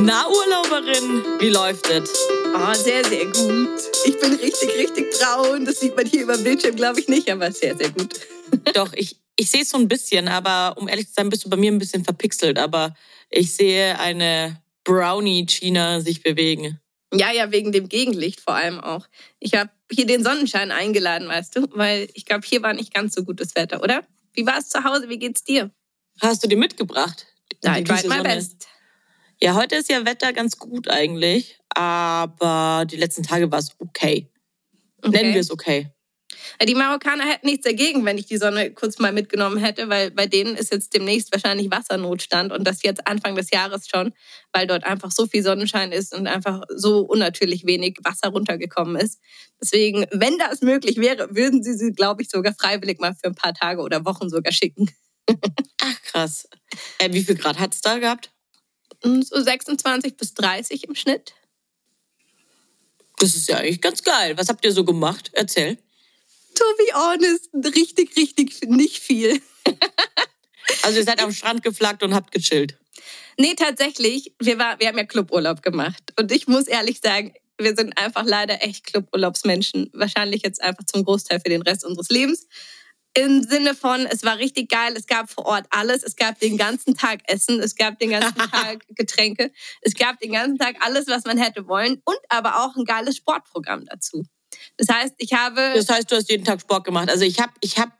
Na, Urlauberin, wie läuft es? Ah, sehr, sehr gut. Ich bin richtig, richtig braun. Das sieht man hier über dem Bildschirm, glaube ich, nicht, aber sehr, sehr gut. Doch, ich, ich sehe es so ein bisschen, aber um ehrlich zu sein, bist du bei mir ein bisschen verpixelt. Aber ich sehe eine Brownie-China sich bewegen. Ja, ja, wegen dem Gegenlicht vor allem auch. Ich habe hier den Sonnenschein eingeladen, weißt du, weil ich glaube, hier war nicht ganz so gutes Wetter, oder? Wie war es zu Hause? Wie geht's dir? Hast du dir mitgebracht? Ja, I Diese tried my Sonne? best. Ja, heute ist ja Wetter ganz gut eigentlich, aber die letzten Tage war es okay. Nennen wir es okay. Ja, Die Marokkaner hätten nichts dagegen, wenn ich die Sonne kurz mal mitgenommen hätte, weil bei denen ist jetzt demnächst wahrscheinlich Wassernotstand und das jetzt Anfang des Jahres schon, weil dort einfach so viel Sonnenschein ist und einfach so unnatürlich wenig Wasser runtergekommen ist. Deswegen, wenn das möglich wäre, würden sie sie, glaube ich, sogar freiwillig mal für ein paar Tage oder Wochen sogar schicken. Ach krass. Äh, wie viel Grad hat es da gehabt? So 26 bis 30 im Schnitt. Das ist ja eigentlich ganz geil. Was habt ihr so gemacht? Erzähl. To be honest, richtig, richtig nicht viel. Also ihr seid am Strand geflaggt und habt gechillt. Nee, tatsächlich, wir, war, wir haben ja Cluburlaub gemacht. Und ich muss ehrlich sagen, wir sind einfach leider echt Cluburlaubsmenschen. Wahrscheinlich jetzt einfach zum Großteil für den Rest unseres Lebens. Im Sinne von, es war richtig geil, es gab vor Ort alles. Es gab den ganzen Tag Essen, es gab den ganzen Tag Getränke, es gab den ganzen Tag alles, was man hätte wollen und aber auch ein geiles Sportprogramm dazu. Das heißt, ich habe. Das heißt, du hast jeden Tag Sport gemacht. Also ich habe ich hab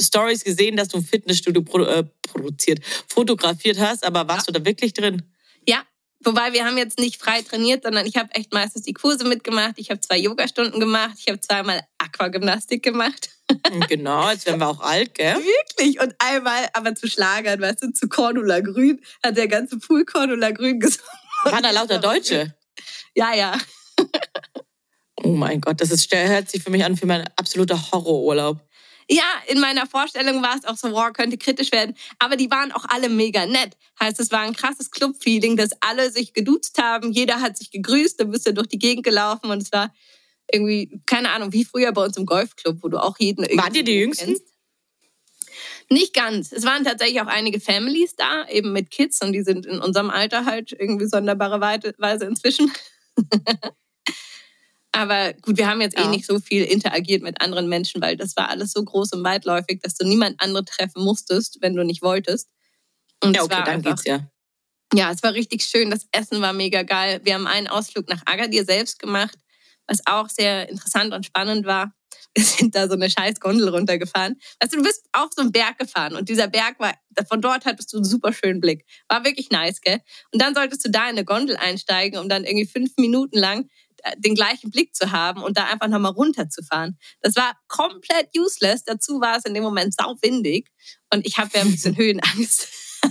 Stories gesehen, dass du ein Fitnessstudio produ äh, produziert, fotografiert hast, aber warst du da wirklich drin? Ja, wobei wir haben jetzt nicht frei trainiert, sondern ich habe echt meistens die Kurse mitgemacht. Ich habe zwei Yogastunden gemacht, ich habe zweimal Aquagymnastik gemacht. Genau, jetzt werden wir auch alt, gell? Wirklich. Und einmal aber zu Schlagern, weißt du, zu Cordula Grün, hat der ganze Pool Cordula Grün gesungen. Waren da lauter Deutsche? Ja, ja. Oh mein Gott, das ist, hört sich für mich an wie mein absoluter Horrorurlaub. Ja, in meiner Vorstellung war es auch so, wow, könnte kritisch werden. Aber die waren auch alle mega nett. Heißt, es war ein krasses Club-Feeling, dass alle sich geduzt haben. Jeder hat sich gegrüßt, du bist ja durch die Gegend gelaufen und es war irgendwie, keine Ahnung, wie früher bei uns im Golfclub, wo du auch jeden irgendwie Wart ihr die Jüngsten? kennst. Nicht ganz. Es waren tatsächlich auch einige Families da, eben mit Kids und die sind in unserem Alter halt irgendwie sonderbare Weise inzwischen. Aber gut, wir haben jetzt eh Ja. nicht so viel interagiert mit anderen Menschen, weil das war alles so groß und weitläufig, dass du niemand anderen treffen musstest, wenn du nicht wolltest. Und Ja, okay, war dann einfach, geht's ja. ja, es war richtig schön. Das Essen war mega geil. Wir haben einen Ausflug nach Agadir selbst gemacht, was auch sehr interessant und spannend war. Wir sind da so eine scheiß Gondel runtergefahren. Also du bist auf so einen Berg gefahren und dieser Berg war, von dort hattest du einen super schönen Blick. War wirklich nice, gell? Und dann solltest du da in eine Gondel einsteigen, um dann irgendwie fünf Minuten lang äh, den gleichen Blick zu haben und da einfach nochmal runterzufahren. Das war komplett useless. Dazu war es in dem Moment sauwindig und ich habe ja ein bisschen Höhenangst.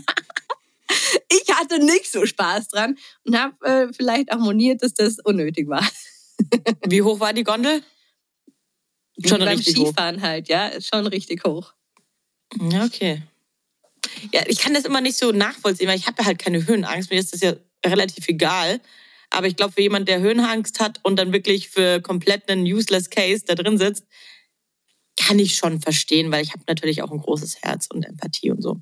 ich hatte nicht so Spaß dran und habe äh, vielleicht auch moniert, dass das unnötig war. Wie hoch war die Gondel? Schon Wie beim richtig hoch. Skifahren halt, ja, schon richtig hoch. Ja, okay. Ja, ich kann das immer nicht so nachvollziehen, weil ich habe ja halt keine Höhenangst. Mir ist das ja relativ egal. Aber ich glaube, für jemand, der Höhenangst hat und dann wirklich für komplett einen useless Case da drin sitzt, kann ich schon verstehen, weil ich habe natürlich auch ein großes Herz und Empathie und so.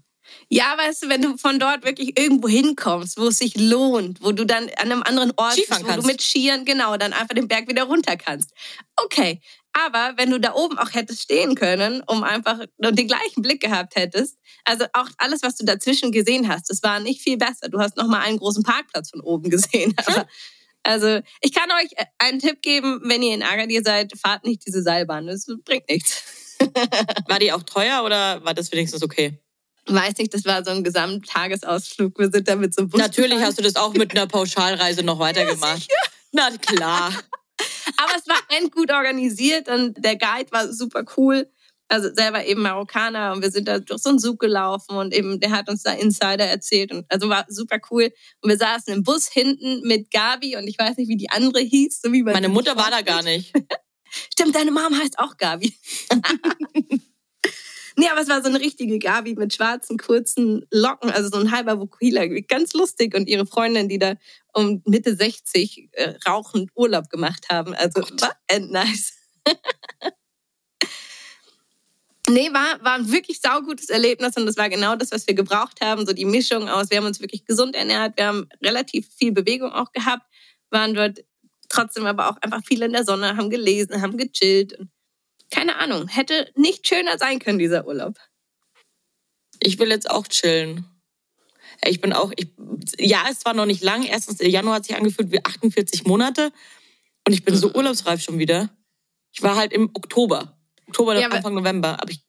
Ja, weißt du, wenn du von dort wirklich irgendwo hinkommst, wo es sich lohnt, wo du dann an einem anderen Ort Skifahren bist, wo du mit Skiern, genau, dann einfach den Berg wieder runter kannst. Okay, aber wenn du da oben auch hättest stehen können, um einfach und den gleichen Blick gehabt hättest, also auch alles, was du dazwischen gesehen hast, das war nicht viel besser. Du hast noch mal einen großen Parkplatz von oben gesehen. Aber, also ich kann euch einen Tipp geben, wenn ihr in Agadir seid, fahrt nicht diese Seilbahn. Das bringt nichts. War die auch teuer oder war das wenigstens okay? Weiß nicht, das war so ein Gesamttagesausflug. Wir sind da mit so einem Bus Natürlich gefahren. hast du das auch mit einer Pauschalreise noch weitergemacht. Na klar. Aber es war gut organisiert und der Guide war super cool. also selber eben Marokkaner und wir sind da durch so einen Zug gelaufen und eben der hat uns da Insider erzählt und also war super cool und wir saßen im Bus hinten mit Gabi und ich weiß nicht, wie die andere hieß, so wie Meine Mutter war da gar nicht. Stimmt, deine Mom heißt auch Gabi. nee, aber es war so eine richtige Gabi mit schwarzen, kurzen Locken, also so ein halber Vukila. Ganz lustig. Und ihre Freundin, die da um Mitte 60 äh, rauchend Urlaub gemacht haben. Also Gott. war end nice. Nee, war, war ein wirklich saugutes Erlebnis und das war genau das, was wir gebraucht haben. So die Mischung aus, wir haben uns wirklich gesund ernährt, wir haben relativ viel Bewegung auch gehabt, waren dort trotzdem aber auch einfach viel in der Sonne, haben gelesen, haben gechillt. Und keine Ahnung, hätte nicht schöner sein können, dieser Urlaub. Ich will jetzt auch chillen. Ich bin auch, ich, ja, es war noch nicht lang. Erstens, der Januar hat sich angefühlt wie 48 Monate. Und ich bin so Mhm. urlaubsreif schon wieder. Ich war halt im Oktober. Oktober, Ja, Anfang November. Aber ich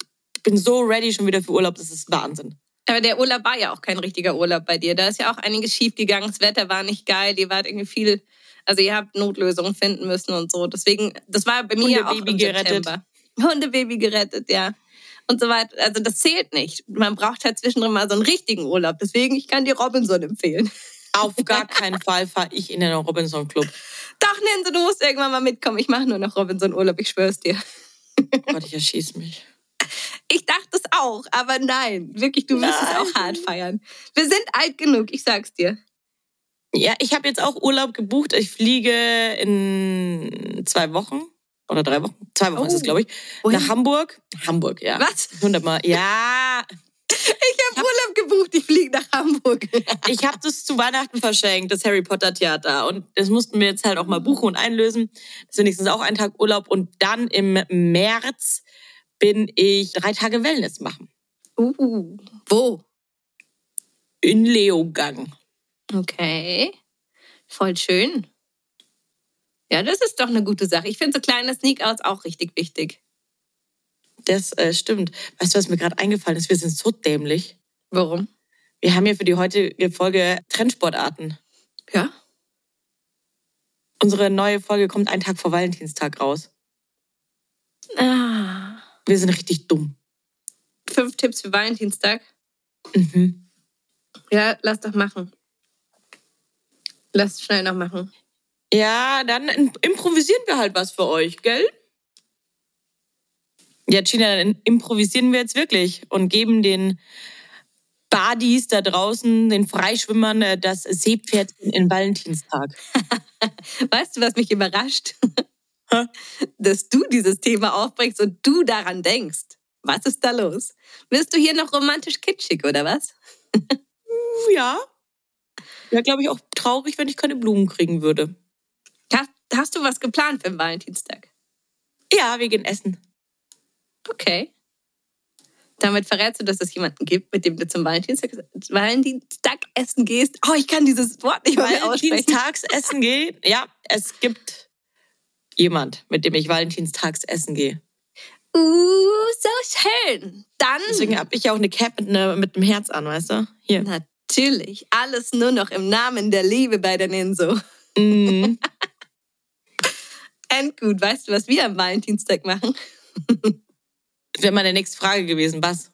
bin so ready schon wieder für Urlaub. Das ist Wahnsinn. Aber der Urlaub war ja auch kein richtiger Urlaub bei dir. Da ist ja auch einiges schiefgegangen. Das Wetter war nicht geil. Ihr wart irgendwie viel, also ihr habt Notlösungen finden müssen und so. Deswegen, das war bei mir ja auch im Hundebaby gerettet. September. Hundebaby gerettet, ja. Und so weiter. Also das zählt nicht. Man braucht halt zwischendrin mal so einen richtigen Urlaub. Deswegen, ich kann dir Robinson empfehlen. Auf gar keinen Fall fahre ich in den Robinson Club. Doch, Nense, du musst irgendwann mal mitkommen. Ich mache nur noch Robinson-Urlaub, ich schwör's dir. Gott, ich erschieß mich. Ich dachte es auch, aber nein. Wirklich, du wirst es Nein. auch hart feiern. Wir sind alt genug, ich sag's dir. Ja, ich habe jetzt auch Urlaub gebucht. Ich fliege in zwei Wochen oder drei Wochen. Zwei Wochen ist es, Oh. glaube ich. Wohin? Nach Hamburg. Hamburg, ja. Was? Hundertmal. Ja, Ich habe Urlaub gebucht, ich fliege nach Hamburg. ich habe das zu Weihnachten verschenkt, das Harry Potter Theater. Und das mussten wir jetzt halt auch mal buchen und einlösen. Das ist wenigstens auch ein Tag Urlaub. Und dann im März bin ich drei Tage Wellness machen. Uh, wo? In Leogang. Okay. Voll schön. Ja, das ist doch eine gute Sache. Ich finde so kleine Sneak-Outs auch richtig wichtig. Das äh, stimmt. Weißt du, was mir gerade eingefallen ist? Wir sind so dämlich. Warum? Wir haben ja für die heutige Folge Trendsportarten. Ja. Unsere neue Folge kommt einen Tag vor Valentinstag raus. Ah. Wir sind richtig dumm. Fünf Tipps für Valentinstag. Mhm. Ja, lass doch machen. Lass schnell noch machen. Ja, dann im- improvisieren wir halt was für euch, gell? Ja, Gina, dann improvisieren wir jetzt wirklich und geben den Badis da draußen, den Freischwimmern, äh, das Seepferdchen in Valentinstag. Weißt du, was mich überrascht? Dass du dieses Thema aufbringst und du daran denkst. Was ist da los? Wirst du hier noch romantisch kitschig oder was? Ja. Ja, glaube ich, auch traurig, wenn ich keine Blumen kriegen würde. Hast, hast du was geplant für den Valentinstag? Ja, wir gehen essen. Okay. Damit verrätst du, dass es jemanden gibt, mit dem du zum Valentinstag, Valentinstag essen gehst. Oh, ich kann dieses Wort nicht mal mehr aussprechen. Valentinstagsessen gehen? Ja, es gibt jemand, mit dem ich Valentinstags essen gehe. Uh, so schön. Dann Deswegen habe ich ja auch eine Cap mit, ne, mit einem Herz an, weißt du? Hier. Natürlich alles nur noch im Namen der Liebe bei der Ninso. Mhm. Endgut, weißt du, was wir am Valentinstag machen? Das wäre meine nächste Frage gewesen. Was?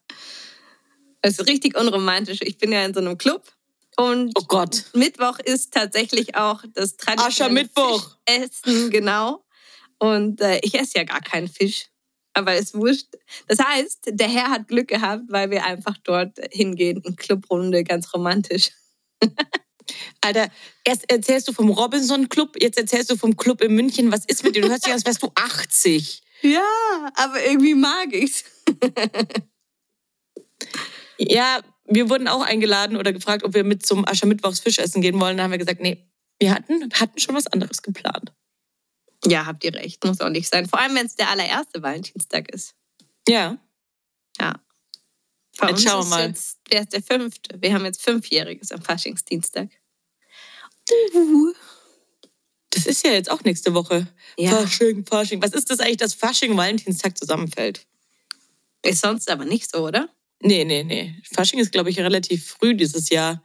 Es ist richtig unromantisch. Ich bin ja in so einem Club und Oh Gott. Mittwoch ist tatsächlich auch das traditionelle Aschermittwoch. Essen, genau. Und äh, ich esse ja gar keinen Fisch. Aber ist wurscht. Das heißt, der Herr hat Glück gehabt, weil wir einfach dort hingehen in Clubrunde, ganz romantisch. Alter, erst erzählst du vom Robinson Club, jetzt erzählst du vom Club in München. Was ist mit dir? Du hörst dich an, als wärst du 80. Ja, aber irgendwie mag ich's. Ja, wir wurden auch eingeladen oder gefragt, ob wir mit zum Aschermittwochs Fisch essen gehen wollen. Da haben wir gesagt, nee, wir hatten, hatten schon was anderes geplant. Ja, habt ihr recht. Muss auch nicht sein. Vor allem, wenn es der allererste Valentinstag ist. Ja. Ja. Bei Jetzt uns schauen wir mal. jetzt, wer ist der fünfte? Wir haben jetzt Fünfjähriges am Faschingsdienstag. Das ist ja jetzt auch nächste Woche. Ja. Fasching, Fasching. Was ist das eigentlich, dass Fasching und Valentinstag zusammenfällt? Ist sonst aber nicht so, oder? Nee, nee, nee. Fasching ist, glaube ich, relativ früh dieses Jahr.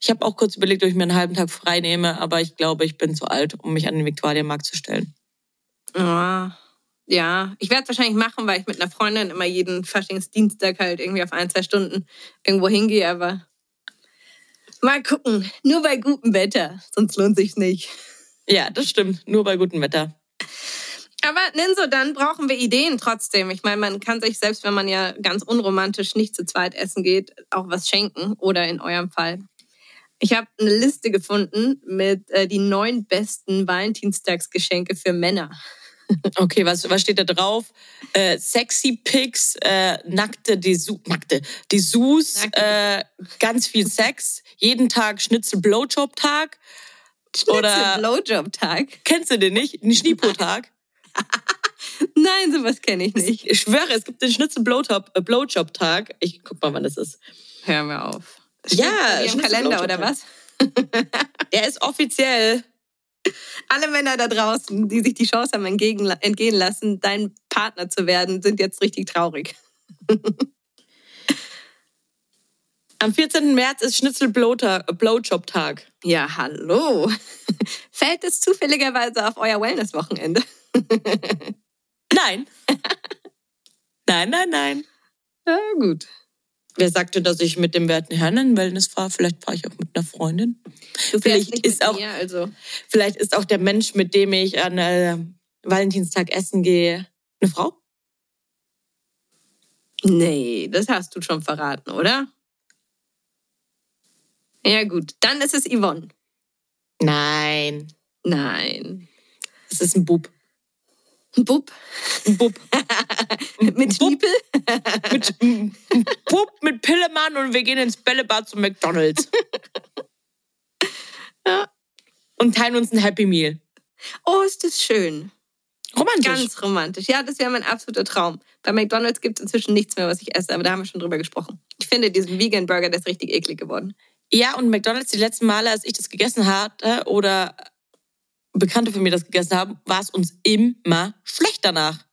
Ich habe auch kurz überlegt, ob ich mir einen halben Tag frei nehme, aber ich glaube, ich bin zu alt, um mich an den Viktualienmarkt zu stellen. Ah, Ja, ich werde es wahrscheinlich machen, weil ich mit einer Freundin immer jeden Faschingsdienstag halt irgendwie auf ein, zwei Stunden irgendwo hingehe, aber mal gucken. Nur bei gutem Wetter, sonst lohnt sich's nicht. Ja, das stimmt. Nur bei gutem Wetter. Aber Ninso, dann brauchen wir Ideen trotzdem. Ich meine, man kann sich, selbst wenn man ja ganz unromantisch nicht zu zweit essen geht, auch was schenken. Oder in eurem Fall. Ich habe eine Liste gefunden mit äh, die neun besten Valentinstagsgeschenke für Männer. Okay, was, was steht da drauf? Äh, sexy Pics, äh, nackte Dessous, nackte Dessous, äh, ganz viel Sex, jeden Tag Schnitzel-Blowjob-Tag. Oder- Blowjob-Tag. Kennst du den nicht? Ein Schnipo-Tag. Nein, sowas kenne ich nicht. Ich schwöre, es gibt den Schnitzel-Blowjob- äh. Ich guck mal, wann das ist. Hör mir auf. Ja, Steht im Schnitzel- Kalender oder was? Der ist offiziell. Alle Männer da draußen, die sich die Chance haben entgegen, entgehen lassen, dein Partner zu werden, sind jetzt richtig traurig. Am 14. März ist Schnitzel-Blowjob-Tag. Ja, hallo. Fällt es zufälligerweise auf euer Wellness-Wochenende? Nein. nein, nein, nein. Ja, gut. Wer sagte, dass ich mit dem werten Herrn in Wellness fahre? Vielleicht fahre ich auch mit einer Freundin. Vielleicht ist auch- mir, also. Vielleicht ist auch der Mensch, mit dem ich an äh, Valentinstag essen gehe, eine Frau? Nee, das hast du schon verraten, oder? Ja, gut. Dann ist es Yvonne. Nein. Nein. Es ist ein Bub. Ein Bub Ein Bub. mit Bub. Schniepel? Mit, Bub mit Pillemann und wir gehen ins Bällebad zu McDonalds. Ja. Und teilen uns ein Happy Meal. Oh, ist das schön. Romantisch. Ganz romantisch. Ja, das wäre mein absoluter Traum. Bei McDonalds gibt es inzwischen nichts mehr, was ich esse, aber da haben wir schon drüber gesprochen. Ich finde diesen Vegan Burger, der ist richtig eklig geworden. Ja, und McDonalds, die letzten Male, als ich das gegessen hatte oder Bekannte von mir das gegessen haben, war es uns immer schlecht danach.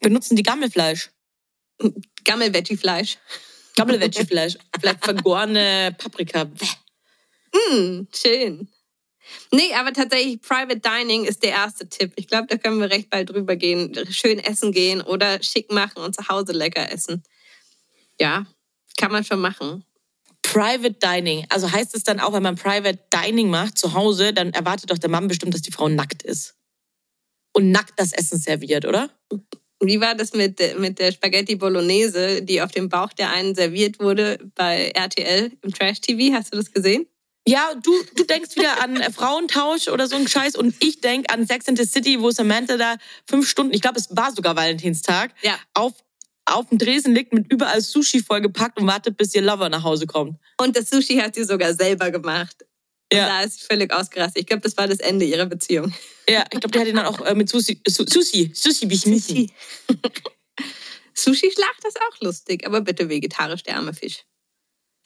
Benutzen die Gammelfleisch. Gammel-Veggie-Fleisch. Gammelveggie-Fleisch. Vielleicht vergorene Paprika. Bäh. Mm, schön. Nee, aber tatsächlich, Private Dining ist der erste Tipp. Ich glaube, da können wir recht bald drüber gehen. Schön essen gehen oder schick machen und zu Hause lecker essen. Ja, kann man schon machen. Private Dining. Also heißt es dann auch, wenn man Private Dining macht zu Hause, dann erwartet doch der Mann bestimmt, dass die Frau nackt ist. Und nackt das Essen serviert, oder? Wie war das mit, mit der Spaghetti Bolognese, die auf dem Bauch der einen serviert wurde bei RTL im Trash TV? Hast du das gesehen? Ja, du, du denkst wieder an äh, Frauentausch oder so ein Scheiß und ich denk an Sex and the City, wo Samantha da fünf Stunden, ich glaube, es war sogar Valentinstag, Ja. auf, auf dem Dresen liegt mit überall Sushi vollgepackt und wartet, bis ihr Lover nach Hause kommt. Und das Sushi hat sie sogar selber gemacht. Und Ja. da ist sie völlig ausgerastet. Ich glaube, das war das Ende ihrer Beziehung. Ja, ich glaube, der hat ihn dann auch äh, mit Sushi, Su Sushi, Sushi beschmissen. Sushi-Schlacht ist auch lustig, aber bitte vegetarisch, der arme Fisch.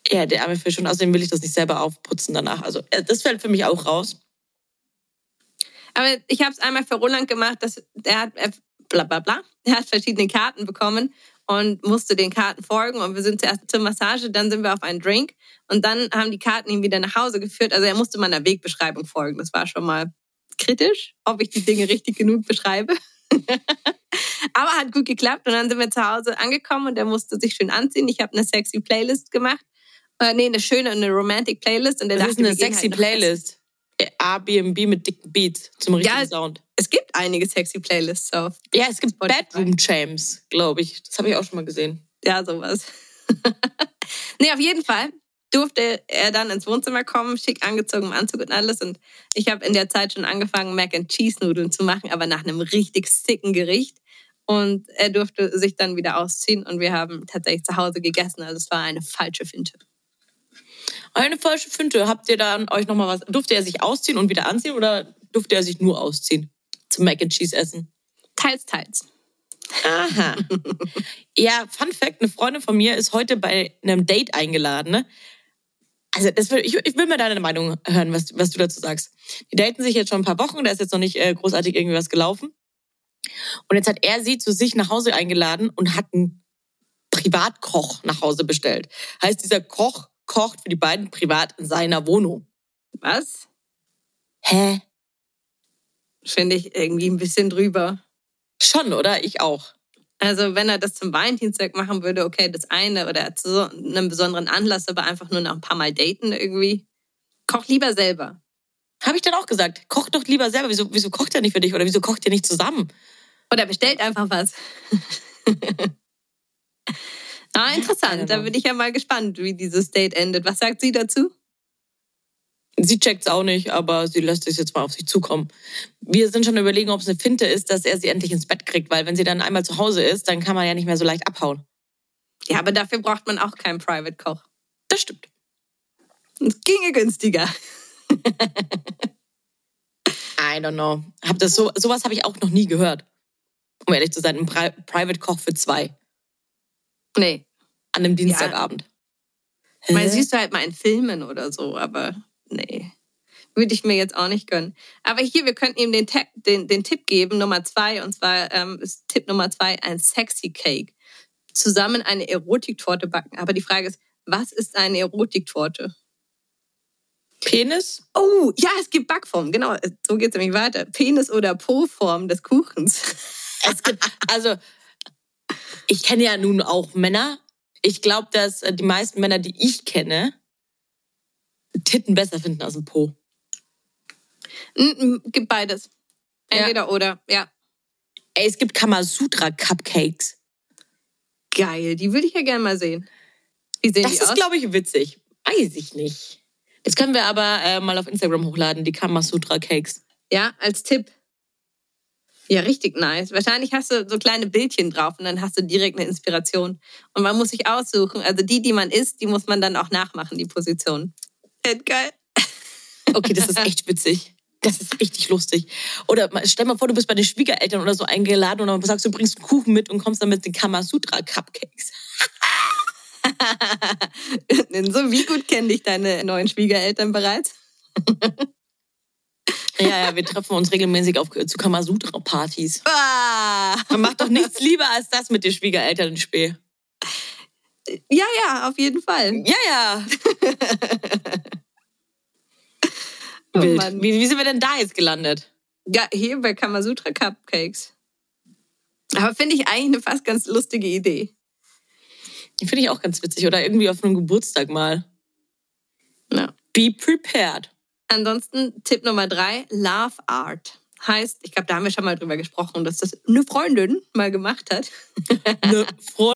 Ja, der arme Fisch und außerdem will ich das nicht selber aufputzen danach. Also äh, das fällt für mich auch raus. Aber ich habe es einmal für Roland gemacht, dass er hat äh, bla bla bla, er hat verschiedene Karten bekommen und musste den Karten folgen und wir sind zuerst zur Massage, dann sind wir auf einen Drink und dann haben die Karten ihn wieder nach Hause geführt. Also er musste meiner Wegbeschreibung folgen. Das war schon mal kritisch, ob ich die Dinge richtig genug beschreibe. Aber hat gut geklappt und dann sind wir zu Hause angekommen und er musste sich schön anziehen. Ich habe eine sexy Playlist gemacht. Äh, nee, eine schöne, eine romantic Playlist. Und er Das dachte, ist eine gehen sexy halt. Playlist. Airbnb mit dicken Beats zum richtigen Ja, Sound. Es gibt einige sexy Playlists auf Ja, es gibt Spotify. Bedroom James, glaube ich. Das habe ich auch schon mal gesehen. Ja, sowas. nee, auf jeden Fall durfte er dann ins Wohnzimmer kommen, schick angezogen im Anzug und alles. Und ich habe in der Zeit schon angefangen, Mac and Cheese Nudeln zu machen, aber nach einem richtig sicken Gericht. Und er durfte sich dann wieder ausziehen und wir haben tatsächlich zu Hause gegessen. Also es war eine falsche Finte. Eine falsche Finte. Habt ihr dann euch noch mal was? Durfte er sich ausziehen und wieder anziehen oder durfte er sich nur ausziehen zum Mac and Cheese essen? Teils, teils. Aha. ja, Fun Fact: Eine Freundin von mir ist heute bei einem Date eingeladen. Ne? Also das will, ich, ich will mir deine Meinung hören, was, was du dazu sagst. Die daten sich jetzt schon ein paar Wochen, da ist jetzt noch nicht äh, großartig irgendwie was gelaufen. Und jetzt hat er sie zu sich nach Hause eingeladen und hat einen Privatkoch nach Hause bestellt. Heißt, dieser Koch kocht für die beiden privat in seiner Wohnung. Was? Hä? Finde ich irgendwie ein bisschen drüber. Schon, oder? Ich auch. Also wenn er das zum Valentinstag machen würde, okay, das eine oder zu so einem besonderen Anlass, aber einfach nur noch ein paar Mal daten irgendwie. Koch lieber selber. Habe ich dann auch gesagt. Koch doch lieber selber. Wieso, wieso kocht er nicht für dich? Oder wieso kocht ihr nicht zusammen? Oder bestellt einfach was. ah, interessant. Da bin ich ja mal gespannt, wie dieses Date endet. Was sagt sie dazu? Sie checkt's auch nicht, aber sie lässt es jetzt mal auf sich zukommen. Wir sind schon überlegen, ob es eine Finte ist, dass er sie endlich ins Bett kriegt, weil wenn sie dann einmal zu Hause ist, dann kann man ja nicht mehr so leicht abhauen. Ja, aber dafür braucht man auch keinen Private Koch. Das stimmt. Es ginge günstiger. I don't know. Hab das so, sowas habe ich auch noch nie gehört. Um ehrlich zu sein, ein Pri Private Koch für zwei. Nee. An einem Dienstagabend. Ich meine, siehst du halt mal in Filmen oder so, aber nee. Würde ich mir jetzt auch nicht gönnen. Aber hier, wir könnten ihm den, den, den Tipp geben, Nummer zwei. Und zwar ähm, ist Tipp Nummer zwei ein Sexy Cake. Zusammen eine Erotiktorte backen. Aber die Frage ist, was ist eine Erotiktorte? Penis? Oh, ja, es gibt Backformen. Genau, so geht es nämlich weiter. Penis- oder Po-Form des Kuchens. Es gibt, also, ich kenne ja nun auch Männer. Ich glaube, dass die meisten Männer, die ich kenne, Titten besser finden als ein Po. Gibt beides. Entweder ja. oder, ja. Ey, es gibt Kamasutra-Cupcakes. Geil, die würde ich ja gerne mal sehen. Wie sehen das die ist, glaube ich, witzig. Weiß ich nicht. Das können wir aber äh, mal auf Instagram hochladen, die Kamasutra-Cakes. Ja, als Tipp. Ja, richtig nice. Wahrscheinlich hast du so kleine Bildchen drauf und dann hast du direkt eine Inspiration. Und man muss sich aussuchen. Also die, die man isst, die muss man dann auch nachmachen, die Position. Geil. Okay, das ist echt witzig. Das ist richtig lustig. Oder stell mal vor, du bist bei den Schwiegereltern oder so eingeladen und dann sagst du, bringst einen Kuchen mit und kommst dann mit den Kamasutra-Cupcakes. so wie gut kennen dich deine neuen Schwiegereltern bereits? ja, ja, wir treffen uns regelmäßig auf, zu Kamasutra-Partys. Ah. Man macht doch nichts lieber als das mit den Schwiegereltern in Spee. Ja, ja, auf jeden Fall. Ja, ja. oh, wie, wie sind wir denn da jetzt gelandet? Ja, hier bei Kamasutra Cupcakes. Aber finde ich eigentlich eine fast ganz lustige Idee. Die finde ich auch ganz witzig. Oder irgendwie auf einem Geburtstag mal. Ja. Be prepared. Ansonsten Tipp Nummer drei, Love Art. Heißt, ich glaube, da haben wir schon mal drüber gesprochen, dass das eine Freundin mal gemacht hat. eine Freundin.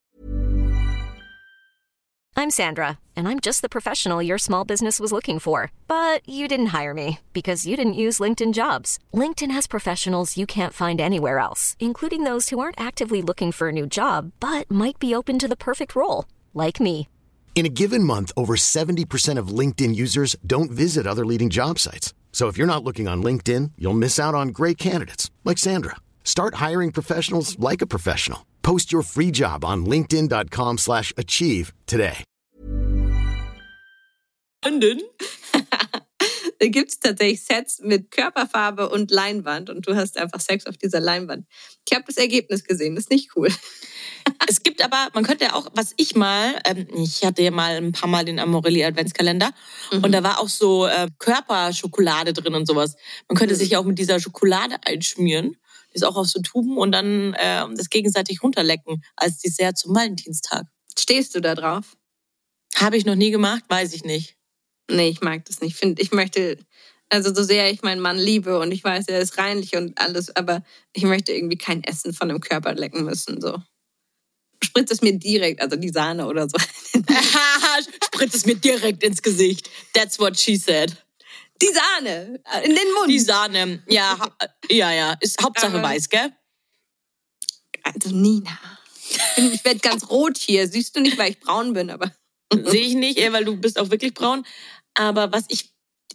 I'm Sandra, and I'm just the professional your small business was looking for. But you didn't hire me because you didn't use LinkedIn jobs. LinkedIn has professionals you can't find anywhere else, including those who aren't actively looking for a new job, but might be open to the perfect role, like me. In a given month, over 70% of LinkedIn users don't visit other leading job sites. So if you're not looking on LinkedIn, you'll miss out on great candidates like Sandra. Start hiring professionals like a professional. Post your free job on linkedin.com slash achieve today. London? da gibt es tatsächlich Sets mit Körperfarbe und Leinwand und du hast einfach Sex auf dieser Leinwand. Ich habe das Ergebnis gesehen, das ist nicht cool. Es gibt aber, man könnte ja auch, was ich mal, ähm, ich hatte ja mal ein paar Mal den Amorelli Adventskalender mhm. und da war auch so äh, Körperschokolade drin und sowas. Man könnte mhm. sich ja auch mit dieser Schokolade einschmieren ist auch auf so Tuben und dann äh, das gegenseitig runterlecken als Dessert zum Valentinstag. Stehst du da drauf? Habe ich noch nie gemacht, weiß ich nicht. Nee, ich mag das nicht. Ich finde, ich möchte, also so sehr ich meinen Mann liebe und ich weiß, er ist reinlich und alles, aber ich möchte irgendwie kein Essen von dem Körper lecken müssen. So. Spritzt es mir direkt, also die Sahne oder so. Spritzt es mir direkt ins Gesicht. That's what she said. Die Sahne äh, in den Mund. Die Sahne, ja, ja, ja. Ist Hauptsache weiß, gell? Also Nina, ich werde ganz rot hier. Siehst du nicht, weil ich braun bin, aber sehe ich nicht, weil du bist auch wirklich braun. Aber was ich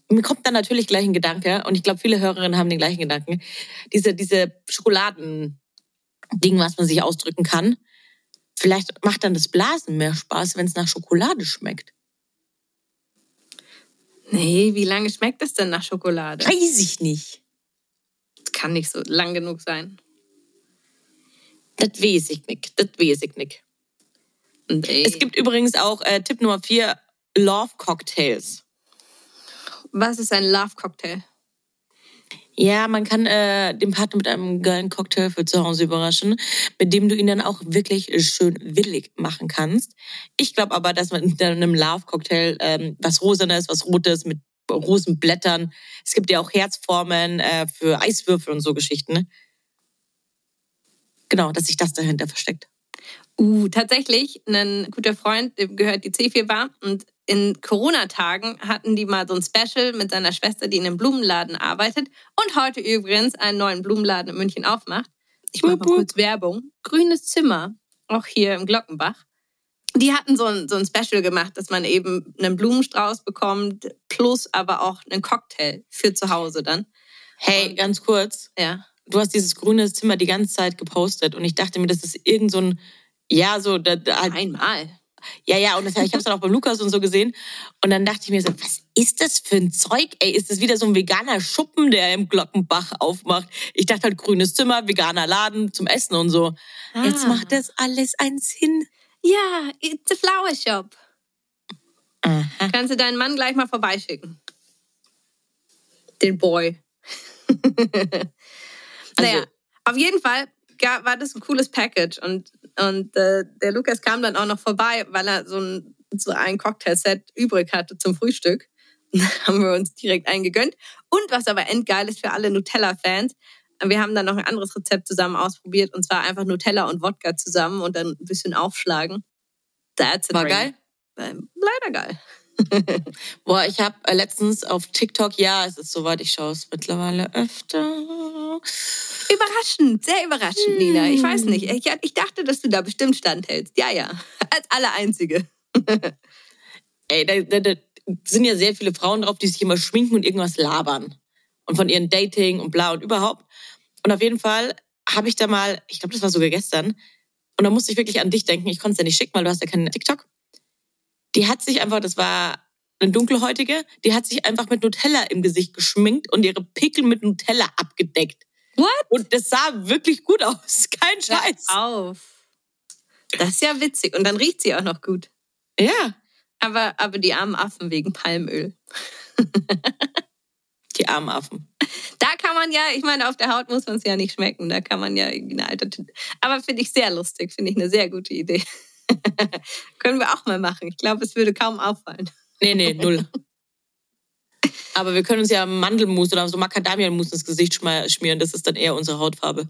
mir kommt dann natürlich gleich ein Gedanke und ich glaube, viele Hörerinnen haben den gleichen Gedanken. Diese diese Schokoladending, was man sich ausdrücken kann. Vielleicht macht dann das Blasen mehr Spaß, wenn es nach Schokolade schmeckt. Nee, wie lange schmeckt es denn nach Schokolade? Weiß ich nicht. Das kann nicht so lang genug sein. Das weiß ich nicht. Das weiß ich nicht. Nee. Es gibt übrigens auch äh, Tipp Nummer vier, Love Cocktails. Was ist ein Love Cocktail? Ja, man kann äh, den Partner mit einem geilen Cocktail für zu Hause überraschen, mit dem du ihn dann auch wirklich schön willig machen kannst. Ich glaube aber, dass man mit einem Love-Cocktail ähm, was Rosanes, was Rotes mit Rosenblättern, es gibt ja auch Herzformen äh, für Eiswürfel und so Geschichten. Ne? Genau, dass sich das dahinter versteckt. Uh, tatsächlich, ein guter Freund, dem gehört die C4 Bar und in Corona-Tagen hatten die mal so ein Special mit seiner Schwester, die in einem Blumenladen arbeitet und heute übrigens einen neuen Blumenladen in München aufmacht. Ich mache mal kurz Werbung. Grünes Zimmer, auch hier im Glockenbach. Die hatten so ein, so ein Special gemacht, dass man eben einen Blumenstrauß bekommt, plus aber auch einen Cocktail für zu Hause dann. Hey, und, ganz kurz. Ja. Du hast dieses grüne Zimmer die ganze Zeit gepostet und ich dachte mir, das ist irgend so ein, ja, so. Da, da, halt Einmal. Ja, ja, und das, ich habe es dann auch bei Lukas und so gesehen. Und dann dachte ich mir so, was ist das für ein Zeug? Ey, ist das wieder so ein veganer Schuppen, der im Glockenbach aufmacht? Ich dachte halt grünes Zimmer, veganer Laden zum Essen und so. Ah. Jetzt macht das alles einen Sinn. Ja, it's a flower shop. Aha. Kannst du deinen Mann gleich mal vorbeischicken? Den Boy. naja, also, auf jeden Fall war das ein cooles Package und und äh, der Lukas kam dann auch noch vorbei, weil er so ein, so ein Cocktailset übrig hatte zum Frühstück. haben wir uns direkt eingegönnt. Und was aber endgeil ist für alle Nutella-Fans, wir haben dann noch ein anderes Rezept zusammen ausprobiert und zwar einfach Nutella und Wodka zusammen und dann ein bisschen aufschlagen. That's War geil? Ähm, leider geil. Boah, ich habe äh, letztens auf TikTok, ja, es ist soweit, ich schaue es mittlerweile öfter. Überraschend, sehr überraschend, Nina. Ich weiß nicht. Ich, ich dachte, dass du da bestimmt standhältst. Ja, ja. Als alle Einzige. Ey, da, da, da sind ja sehr viele Frauen drauf, die sich immer schminken und irgendwas labern. Und von ihren Dating und bla und überhaupt. Und auf jeden Fall habe ich da mal, ich glaube, das war sogar gestern, und da musste ich wirklich an dich denken. Ich konnte es ja nicht schicken, weil du hast ja keinen TikTok. Die hat sich einfach, das war eine dunkelhäutige, die hat sich einfach mit Nutella im Gesicht geschminkt und ihre Pickel mit Nutella abgedeckt. What? Und das sah wirklich gut aus. Kein Scheiß. Hör auf. Das ist ja witzig. Und dann riecht sie auch noch gut. Ja. Aber, aber die armen Affen wegen Palmöl. die armen Affen. Da kann man ja, ich meine, auf der Haut muss man es ja nicht schmecken. Da kann man ja eine alte. Aber finde ich sehr lustig, finde ich eine sehr gute Idee. Können wir auch mal machen. Ich glaube, es würde kaum auffallen. Nee, nee, null. Aber wir können uns ja Mandelmus oder so Macadamianmus ins Gesicht schmieren. Das ist dann eher unsere Hautfarbe.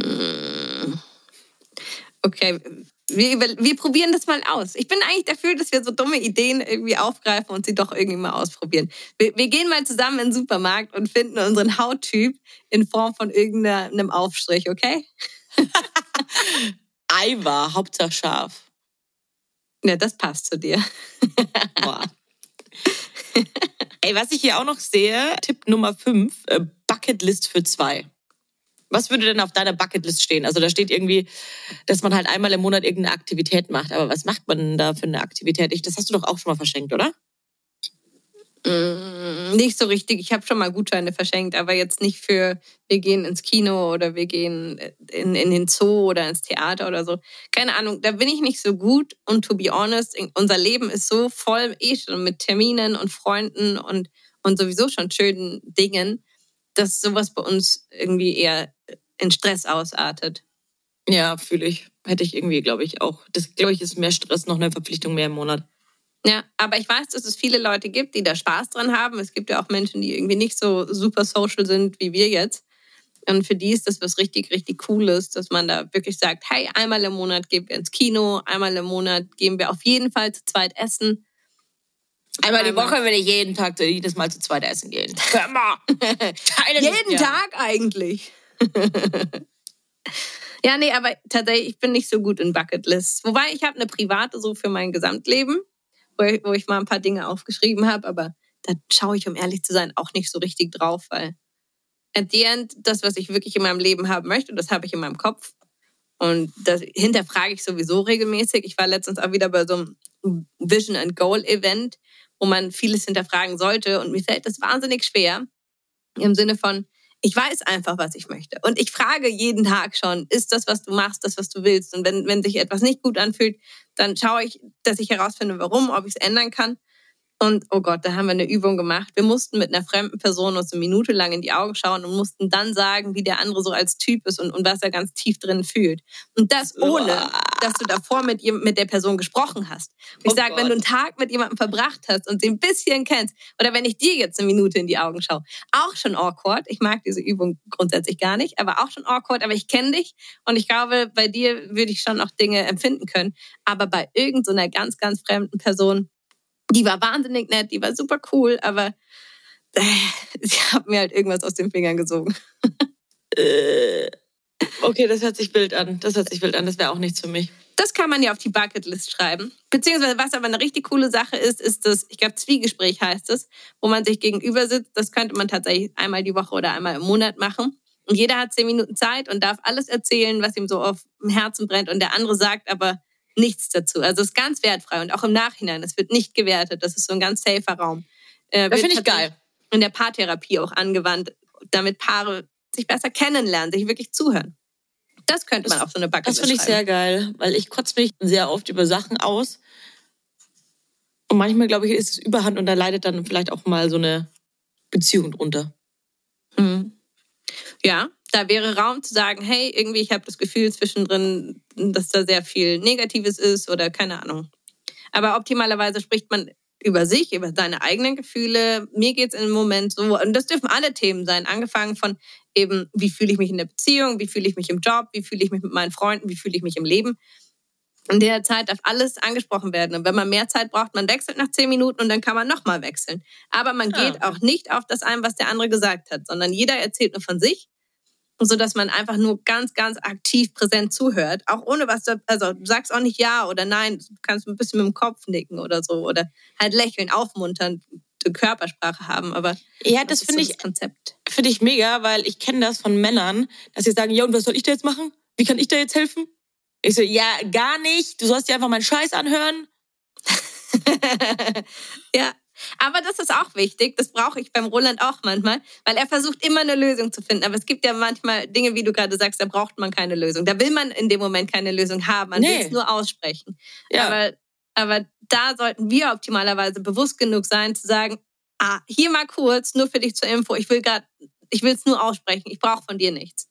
Hm. Okay, wir, wir probieren das mal aus. Ich bin eigentlich dafür, dass wir so dumme Ideen irgendwie aufgreifen und sie doch irgendwie mal ausprobieren. Wir, wir gehen mal zusammen in den Supermarkt und finden unseren Hauttyp in Form von irgendeinem Aufstrich, okay? Eiwa, Hauptsache scharf. Ja, das passt zu dir. Boah. Ey, was ich hier auch noch sehe, Tipp Nummer 5, äh, Bucketlist für zwei. Was würde denn auf deiner Bucketlist stehen? Also da steht irgendwie, dass man halt einmal im Monat irgendeine Aktivität macht. Aber was macht man denn da für eine Aktivität? Das hast du doch auch schon mal verschenkt, oder? Mm, nicht so richtig. Ich habe schon mal Gutscheine verschenkt, aber jetzt nicht für, wir gehen ins Kino oder wir gehen in, in den Zoo oder ins Theater oder so. Keine Ahnung, da bin ich nicht so gut. Und to be honest, unser Leben ist so voll eh schon mit Terminen und Freunden und, und sowieso schon schönen Dingen, dass sowas bei uns irgendwie eher in Stress ausartet. Ja, fühle ich. Hätte ich irgendwie, glaube ich, auch. Das, glaube ich, ist mehr Stress, noch eine Verpflichtung mehr im Monat. Ja, aber ich weiß, dass es viele Leute gibt, die da Spaß dran haben. Es gibt ja auch Menschen, die irgendwie nicht so super social sind wie wir jetzt. Und für die ist das was richtig, richtig Cooles, dass man da wirklich sagt, hey, einmal im Monat gehen wir ins Kino, einmal im Monat gehen wir auf jeden Fall zu zweit essen. Einmal die Woche will ich jeden Tag jedes Mal zu zweit essen gehen. Hör mal. jeden Tag eigentlich. ja, nee, aber tatsächlich, ich bin nicht so gut in Bucketlists. Wobei ich habe eine private so für mein Gesamtleben wo ich, wo ich mal ein paar Dinge aufgeschrieben habe, aber da schaue ich, um ehrlich zu sein, auch nicht so richtig drauf, weil at the end, das, was ich wirklich in meinem Leben haben möchte, das habe ich in meinem Kopf. Und das hinterfrage ich sowieso regelmäßig. Ich war letztens auch wieder bei so einem Vision and Goal Event, wo man vieles hinterfragen sollte. Und mir fällt das wahnsinnig schwer. Im Sinne von, ich weiß einfach, was ich möchte. Und ich frage jeden Tag schon, ist das, was du machst, das, was du willst? Und wenn, wenn sich etwas nicht gut anfühlt, dann schaue ich, dass ich herausfinde, warum, ob ich es ändern kann. Und oh Gott, da haben wir eine Übung gemacht. Wir mussten mit einer fremden Person uns eine Minute lang in die Augen schauen und mussten dann sagen, wie der andere so als Typ ist und, und was er ganz tief drin fühlt. Und das ohne, dass du davor mit, mit der Person gesprochen hast. Und ich oh sage, wenn du einen Tag mit jemandem verbracht hast und sie ein bisschen kennst, oder wenn ich dir jetzt eine Minute in die Augen schaue, auch schon awkward. Ich mag diese Übung grundsätzlich gar nicht, aber auch schon awkward. Aber ich kenne dich und ich glaube, bei dir würde ich schon noch Dinge empfinden können. Aber bei irgendeiner so ganz, ganz fremden Person, die war wahnsinnig nett, die war super cool, aber äh, sie hat mir halt irgendwas aus den Fingern gesogen. Äh, okay, das hört sich wild an. Das hört sich wild an. Das wäre auch nichts für mich. Das kann man ja auf die Bucketlist schreiben. Beziehungsweise, was aber eine richtig coole Sache ist, ist das, ich glaube, Zwiegespräch heißt es, wo man sich gegenüber sitzt. Das könnte man tatsächlich einmal die Woche oder einmal im Monat machen. Und jeder hat zehn Minuten Zeit und darf alles erzählen, was ihm so auf dem Herzen brennt. Und der andere sagt aber, nichts dazu. Also es ist ganz wertfrei und auch im Nachhinein. Es wird nicht gewertet. Das ist so ein ganz safer Raum. Äh, das finde ich geil. In der Paartherapie auch angewandt, damit Paare sich besser kennenlernen, sich wirklich zuhören. Das könnte man das, auf so eine Backe Das finde ich sehr geil, weil ich kotze mich sehr oft über Sachen aus. Und manchmal, glaube ich, ist es überhand und da leidet dann vielleicht auch mal so eine Beziehung drunter. Mhm. Ja, da wäre Raum zu sagen, hey, irgendwie, ich habe das Gefühl zwischendrin, dass da sehr viel Negatives ist oder keine Ahnung. Aber optimalerweise spricht man über sich, über seine eigenen Gefühle. Mir geht es im Moment so, und das dürfen alle Themen sein, angefangen von eben, wie fühle ich mich in der Beziehung, wie fühle ich mich im Job, wie fühle ich mich mit meinen Freunden, wie fühle ich mich im Leben. In der Zeit darf alles angesprochen werden. Und wenn man mehr Zeit braucht, man wechselt nach zehn Minuten und dann kann man nochmal wechseln. Aber man ja. geht auch nicht auf das ein, was der andere gesagt hat, sondern jeder erzählt nur von sich so dass man einfach nur ganz, ganz aktiv präsent zuhört, auch ohne was, also du sagst auch nicht ja oder nein, du kannst ein bisschen mit dem Kopf nicken oder so oder halt lächeln, aufmuntern, die Körpersprache haben, aber ja, das, das finde so ich Konzept. Finde ich mega, weil ich kenne das von Männern, dass sie sagen, ja und was soll ich da jetzt machen? Wie kann ich da jetzt helfen? Ich so, ja, gar nicht. Du sollst dir einfach meinen Scheiß anhören. ja, aber das ist auch wichtig. Das brauche ich beim Roland auch manchmal, weil er versucht immer eine Lösung zu finden. Aber es gibt ja manchmal Dinge, wie du gerade sagst, da braucht man keine Lösung. Da will man in dem Moment keine Lösung haben. Man nee. will es nur aussprechen. Ja. Aber, aber da sollten wir optimalerweise bewusst genug sein, zu sagen, ah, hier mal kurz, nur für dich zur Info. Ich will gerade, ich will es nur aussprechen. Ich brauche von dir nichts.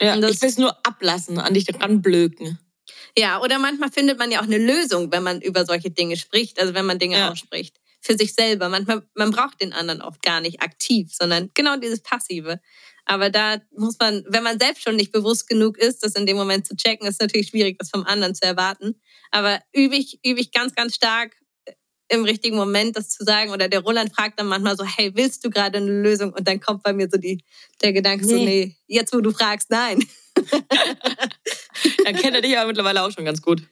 Ja, das, ich will es nur ablassen, an dich ranblöken. Ja, oder manchmal findet man ja auch eine Lösung, wenn man über solche Dinge spricht, also wenn man Dinge ja. ausspricht für sich selber. Manchmal, man braucht den anderen oft gar nicht aktiv, sondern genau dieses Passive. Aber da muss man, wenn man selbst schon nicht bewusst genug ist, das in dem Moment zu checken, ist natürlich schwierig, das vom anderen zu erwarten. Aber übe ich, übe ich ganz, ganz stark im richtigen Moment das zu sagen. Oder der Roland fragt dann manchmal so, hey, willst du gerade eine Lösung? Und dann kommt bei mir so die, der Gedanke nee. so, nee, jetzt wo du fragst, nein. dann kennt er dich aber mittlerweile auch schon ganz gut.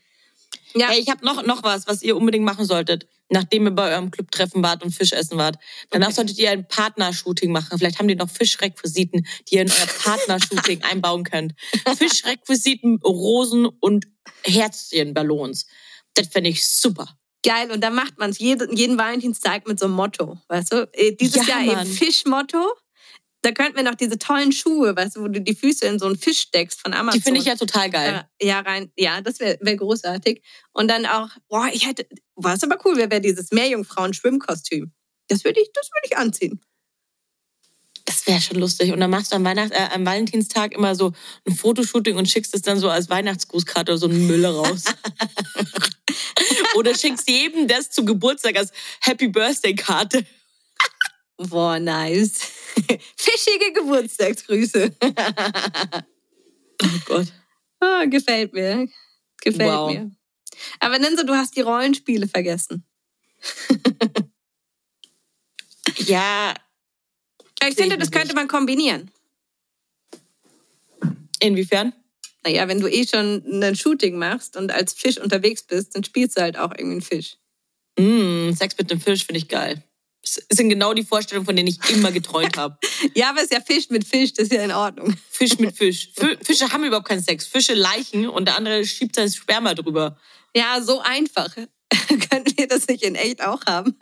Ja. Hey, ich habe noch, noch was, was ihr unbedingt machen solltet, nachdem ihr bei eurem Clubtreffen wart und Fisch essen wart. Danach okay. solltet ihr ein Partnershooting machen. Vielleicht haben die noch Fischrequisiten, die ihr in euer Partnershooting einbauen könnt. Fischrequisiten, Rosen und Herzchenballons. Das fände ich super. Geil, und dann macht man es jeden, jeden Valentinstag mit so einem Motto. Weißt du? Äh, dieses ja, Jahr Mann. eben Fischmotto. Da könnten wir noch diese tollen Schuhe, weißt du, wo du die Füße in so einen Fisch steckst von Amazon. Die finde ich ja total geil. Ja, rein, ja, das wäre wär großartig. Und dann auch, boah, ich hätte, was aber cool wäre, wäre dieses Meerjungfrauen-Schwimmkostüm. Das würde ich, das würde ich anziehen. Das wäre schon lustig. Und dann machst du am, Weihnacht, äh, am Valentinstag immer so ein Fotoshooting und schickst es dann so als Weihnachtsgrußkarte oder so einen Müll raus. oder schickst jedem das zu Geburtstag als Happy Birthday Karte. Boah, nice. Fischige Geburtstagsgrüße. oh Gott. Oh, gefällt mir. Gefällt wow. mir. Aber Ninso, du hast die Rollenspiele vergessen. ja. Ich finde, das könnte man kombinieren. Inwiefern? Naja, wenn du eh schon ein Shooting machst und als Fisch unterwegs bist, dann spielst du halt auch irgendwie einen Fisch. Mm, Sex mit einem Fisch finde ich geil. Das sind genau die Vorstellungen, von denen ich immer geträumt habe. ja, aber es ist ja Fisch mit Fisch, das ist ja in Ordnung. Fisch mit Fisch. Fische haben überhaupt keinen Sex. Fische leichen und der andere schiebt sein Sperma drüber. Ja, so einfach. Könnten wir das nicht in echt auch haben?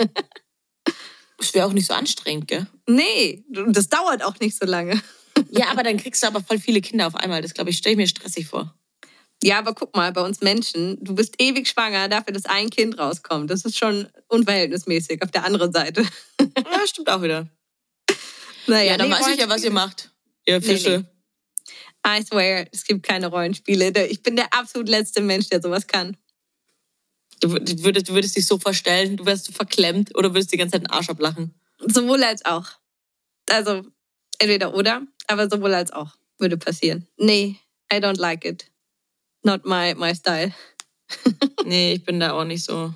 Das wäre auch nicht so anstrengend, gell? Nee, das dauert auch nicht so lange. ja, aber dann kriegst du aber voll viele Kinder auf einmal. Das, glaube ich, stelle ich mir stressig vor. Ja, aber guck mal, bei uns Menschen, du bist ewig schwanger dafür, dass ein Kind rauskommt. Das ist schon unverhältnismäßig auf der anderen Seite. Ja, stimmt auch wieder. Naja, Ja, dann nee, weiß ich ja, was ihr macht. Ihr Nee, Fische. I swear, es gibt keine Rollenspiele. Ich bin der absolut letzte Mensch, der sowas kann. Du, würdest, du würdest dich so verstellen, du wärst so verklemmt oder würdest die ganze Zeit den Arsch ablachen. Sowohl als auch. Also, entweder oder, aber sowohl als auch würde passieren. Nee, I don't like it. Not my, my style. Nee, ich bin da auch nicht so.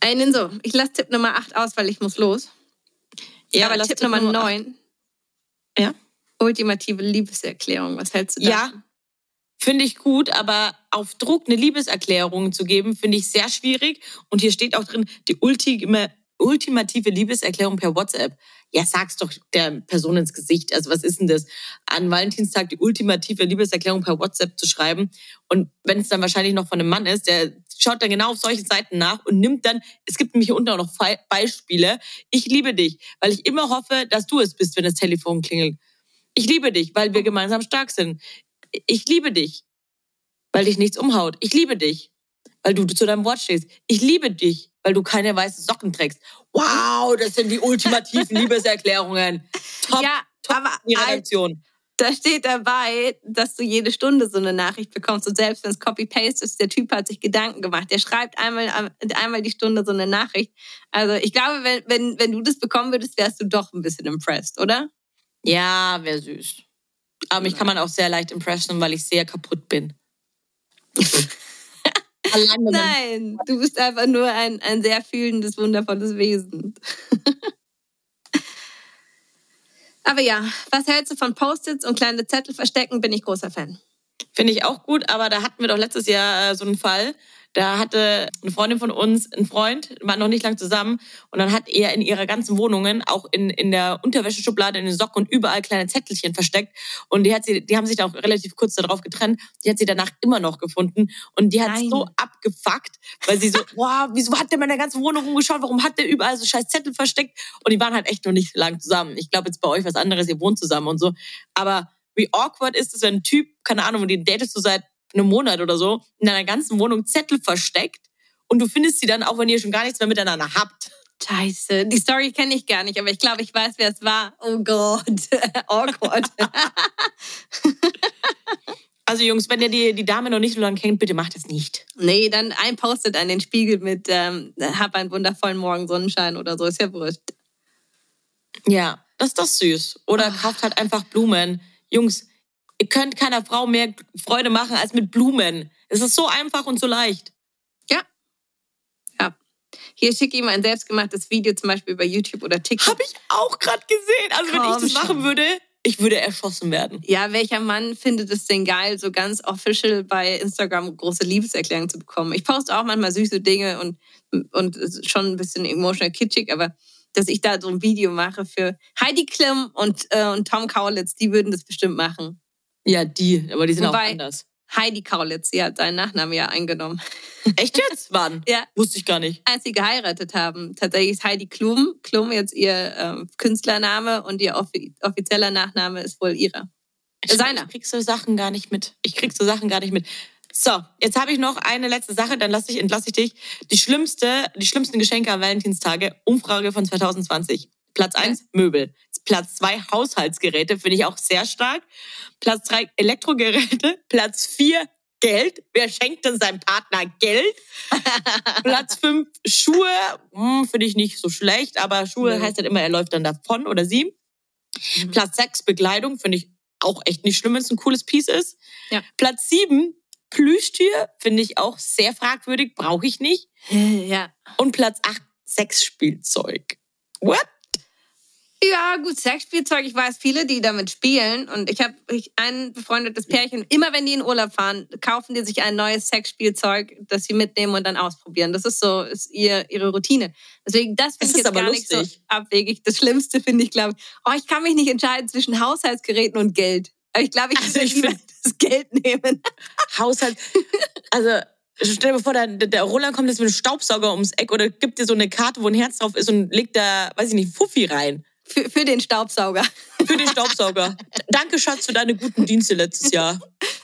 Einen so, ich lasse Tipp Nummer 8 aus, weil ich muss los. Ja, aber Tipp Tipp Nummer Nummer 9, Ja? ultimative Liebeserklärung. Was hältst du da? Ja, finde ich gut, aber auf Druck eine Liebeserklärung zu geben, finde ich sehr schwierig. Und hier steht auch drin, die ultime, ultimative Liebeserklärung per WhatsApp. Ja, sag's doch der Person ins Gesicht. Also was ist denn das? An Valentinstag die ultimative Liebeserklärung per WhatsApp zu schreiben. Und wenn es dann wahrscheinlich noch von einem Mann ist, der schaut dann genau auf solche Seiten nach und nimmt dann, es gibt nämlich hier unten auch noch Beispiele. Ich liebe dich, weil ich immer hoffe, dass du es bist, wenn das Telefon klingelt. Ich liebe dich, weil wir gemeinsam stark sind. Ich liebe dich, weil dich nichts umhaut. Ich liebe dich, weil du zu deinem Wort stehst. Ich liebe dich, weil du keine weißen Socken trägst. Wow, das sind die ultimativen Liebeserklärungen. Top, ja, top aber Al- Reaktion. da steht dabei, dass du jede Stunde so eine Nachricht bekommst. Und selbst wenn es Copy-Paste ist, der Typ hat sich Gedanken gemacht. Der schreibt einmal, einmal die Stunde so eine Nachricht. Also ich glaube, wenn, wenn, wenn du das bekommen würdest, wärst du doch ein bisschen impressed, oder? Ja, wäre süß. Aber mich kann man auch sehr leicht impressen, weil ich sehr kaputt bin. Allein Nein, du bist einfach nur ein, ein sehr fühlendes, wundervolles Wesen. Aber ja, was hältst du von Post-its und kleine Zettel verstecken? Bin ich großer Fan. Finde ich auch gut, aber da hatten wir doch letztes Jahr äh, so einen Fall. Da hatte eine Freundin von uns einen Freund, waren noch nicht lang zusammen, und dann hat er in ihrer ganzen Wohnungen, auch in, in der Unterwäscheschublade, in den Socken und überall kleine Zettelchen versteckt. Und die hat sie, die haben sich da auch relativ kurz darauf getrennt. Die hat sie danach immer noch gefunden. Und die hat so abgefuckt, weil sie so, wow, wieso hat der in meiner ganzen Wohnung rumgeschaut? Warum hat der überall so scheiß Zettel versteckt? Und die waren halt echt noch nicht lang zusammen. Ich glaube jetzt bei euch was anderes, ihr wohnt zusammen und so. Aber wie awkward ist es, wenn ein Typ, keine Ahnung, den datest du seit einem Monat oder so, in deiner ganzen Wohnung Zettel versteckt und du findest sie dann auch, wenn ihr schon gar nichts mehr miteinander habt. Scheiße, die Story kenne ich gar nicht, aber ich glaube, ich weiß, wer es war. Oh Gott, awkward. Also Jungs, wenn ihr die, die Dame noch nicht so lange kennt, bitte macht es nicht. nee, dann ein Post-it an den Spiegel mit ähm, hab einen wundervollen Morgen Sonnenschein oder so, ist ja wurscht. Ja, das ist doch süß. Oder kauft halt einfach Blumen. Jungs, ihr könnt keiner Frau mehr Freude machen als mit Blumen. Es ist so einfach und so leicht. Ja. Ja. Hier schicke ich ihm ein selbstgemachtes Video, zum Beispiel über YouTube oder TikTok. Habe ich auch gerade gesehen. Also wenn ich Komm das machen würde, ich würde erschossen werden. Ja, welcher Mann findet es denn geil, so ganz official bei Instagram große Liebeserklärungen zu bekommen? Ich poste auch manchmal süße Dinge und, und schon ein bisschen emotional kitschig, aber dass ich da so ein Video mache für Heidi Klum und, äh, und Tom Kaulitz, die würden das bestimmt machen. Ja, die, aber die sind auch Wobei- anders. Heidi Kaulitz, sie hat seinen Nachnamen ja eingenommen. Echt jetzt? Wann? Ja. Wusste ich gar nicht. Als sie geheiratet haben, tatsächlich ist Heidi Klum, Klum jetzt ihr ähm, Künstlername und ihr offi offizieller Nachname ist wohl ihrer. Seiner. Ich krieg so Sachen gar nicht mit. Ich krieg so Sachen gar nicht mit. So, jetzt habe ich noch eine letzte Sache, dann lass ich, entlasse ich dich. Die schlimmste, die schlimmsten Geschenke am Valentinstage, Umfrage von 2020. Platz eins Möbel. Platz zwei Haushaltsgeräte, finde ich auch sehr stark. Platz drei Elektrogeräte. Platz vier Geld. Wer schenkt denn seinem Partner Geld? Platz fünf Schuhe. Hm, finde ich nicht so schlecht, aber Schuhe Nee. heißt halt immer, er läuft dann davon oder sie. Mhm. Platz sechs Bekleidung, finde ich auch echt nicht schlimm, wenn es ein cooles Piece ist. Ja. Platz sieben Plüschtier, finde ich auch sehr fragwürdig, brauche ich nicht. Ja. Und Platz acht Sexspielzeug. What? Ja, gut, Sexspielzeug. Ich weiß viele, die damit spielen. Und ich habe ein befreundetes Pärchen, immer wenn die in Urlaub fahren, kaufen die sich ein neues Sexspielzeug, das sie mitnehmen und dann ausprobieren. Das ist so, ist ihr, ihre Routine. Deswegen, das finde ich jetzt aber gar nicht so lustig. abwegig. Das Schlimmste finde ich, glaube ich, oh, ich kann mich nicht entscheiden zwischen Haushaltsgeräten und Geld. Aber ich glaube, ich Also würde ich lieber das Geld nehmen. Haushalt. Also, stell dir vor, der, der Roland kommt jetzt mit einem Staubsauger ums Eck oder gibt dir so eine Karte, wo ein Herz drauf ist und legt da, weiß ich nicht, Fuffi rein. Für, für den Staubsauger. Für den Staubsauger. Danke, Schatz, für deine guten Dienste letztes Jahr.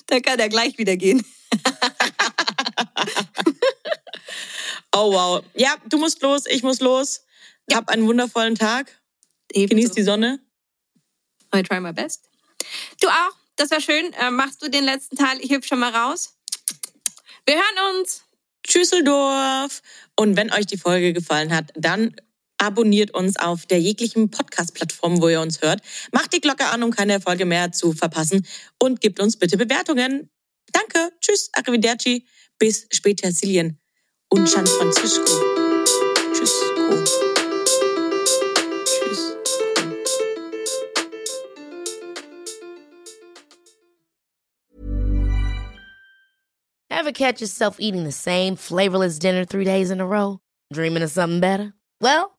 Dann kann er gleich wieder gehen. oh wow. Ja, du musst los, ich muss los. Ja. Hab einen wundervollen Tag. Ebenso. Genieß die Sonne. I try my best. Du auch. Das war schön. Äh, machst du den letzten Teil? Ich hüpfe schon mal raus. Wir hören uns. Tschüsseldorf. Und wenn euch die Folge gefallen hat, dann abonniert uns auf der jeglichen Podcast-Plattform, wo ihr uns hört. Macht die Glocke an, um keine Folge mehr zu verpassen. Und gebt uns bitte Bewertungen. Danke. Tschüss. Arrivederci. Bis später, Silien. Und San Francisco. Tschüss. Tschüss. Ever catch yourself eating the same flavorless dinner three days in a row? Dreaming of something better? Well,